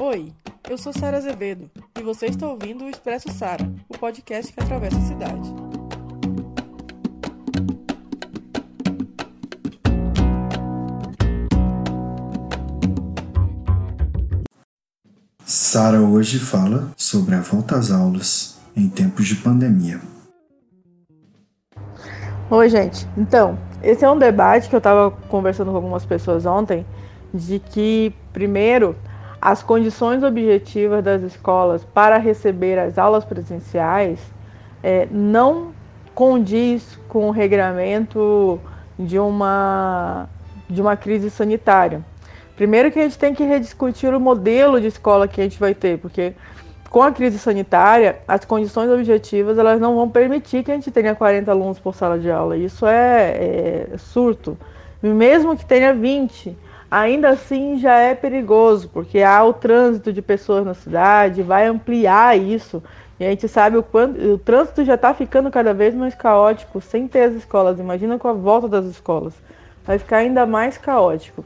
Oi, eu sou Sara Azevedo e você está ouvindo o Expresso Sara, o podcast que atravessa a cidade. Sara hoje fala sobre a volta às aulas em tempos de pandemia. Oi, gente. Então, esse é um debate que eu estava conversando com algumas pessoas ontem, de que, primeiro, as condições objetivas das escolas para receber as aulas presenciais é, não condiz com o regramento de uma, de uma crise sanitária. Primeiro que a gente tem que rediscutir o modelo de escola que a gente vai ter, porque com a crise sanitária, as condições objetivas elas não vão permitir que a gente tenha 40 alunos por sala de aula. Isso é, é surto. Mesmo que tenha 20, ainda assim já é perigoso, porque há o trânsito de pessoas na cidade, vai ampliar isso. E a gente sabe o quanto o trânsito já está ficando cada vez mais caótico sem ter as escolas. Imagina com a volta das escolas. Vai ficar ainda mais caótico.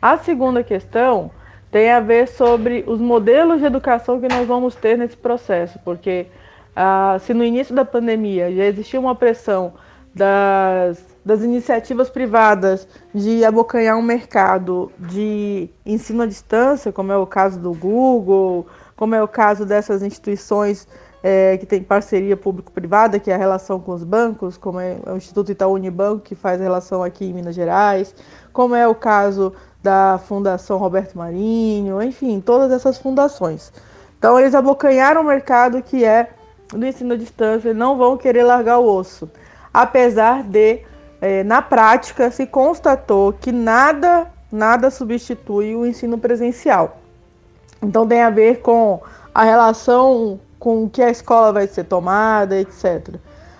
A segunda questão tem a ver sobre os modelos de educação que nós vamos ter nesse processo, porque ah, se no início da pandemia já existia uma pressão das, das iniciativas privadas de abocanhar um mercado de ensino à distância, como é o caso do Google, como é o caso dessas instituições é, que tem parceria público-privada, que é a relação com os bancos, como é o Instituto Itaú Unibanco, que faz relação aqui em Minas Gerais, como é o caso da Fundação Roberto Marinho, enfim, todas essas fundações. Então eles abocanharam o mercado que é do ensino à distância e não vão querer largar o osso apesar de, é, na prática, se constatou que nada, nada substitui o ensino presencial. Então tem a ver com a relação com que a escola vai ser tomada, etc.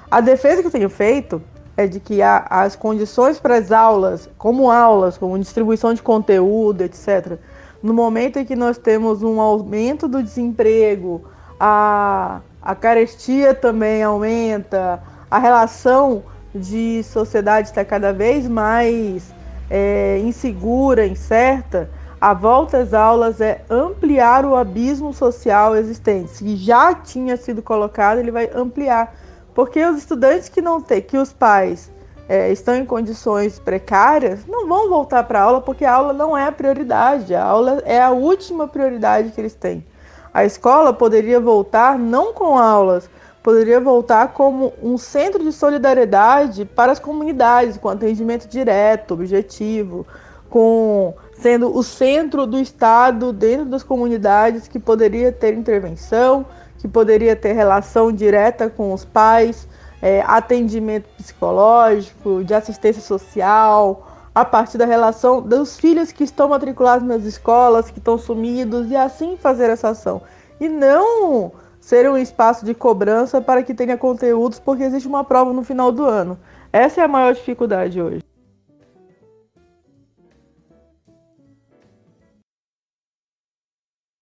A defesa que eu tenho feito é de que a, as condições para as aulas, como aulas, como distribuição de conteúdo, etc., no momento em que nós temos um aumento do desemprego, a, a carestia também aumenta, a relação de sociedade está cada vez mais é, insegura, incerta, a volta às aulas é ampliar o abismo social existente. Se já tinha sido colocado, ele vai ampliar. Porque os estudantes que não têm, que os pais é, estão em condições precárias, não vão voltar para a aula porque a aula não é a prioridade. A aula é a última prioridade que eles têm. A escola poderia voltar não com aulas, poderia voltar como um centro de solidariedade para as comunidades, com atendimento direto, objetivo, com sendo o centro do Estado dentro das comunidades que poderia ter intervenção, que poderia ter relação direta com os pais, é, atendimento psicológico, de assistência social, a partir da relação dos filhos que estão matriculados nas escolas, que estão sumidos, e assim fazer essa ação. E não ser um espaço de cobrança para que tenha conteúdos, porque existe uma prova no final do ano. Essa é a maior dificuldade hoje.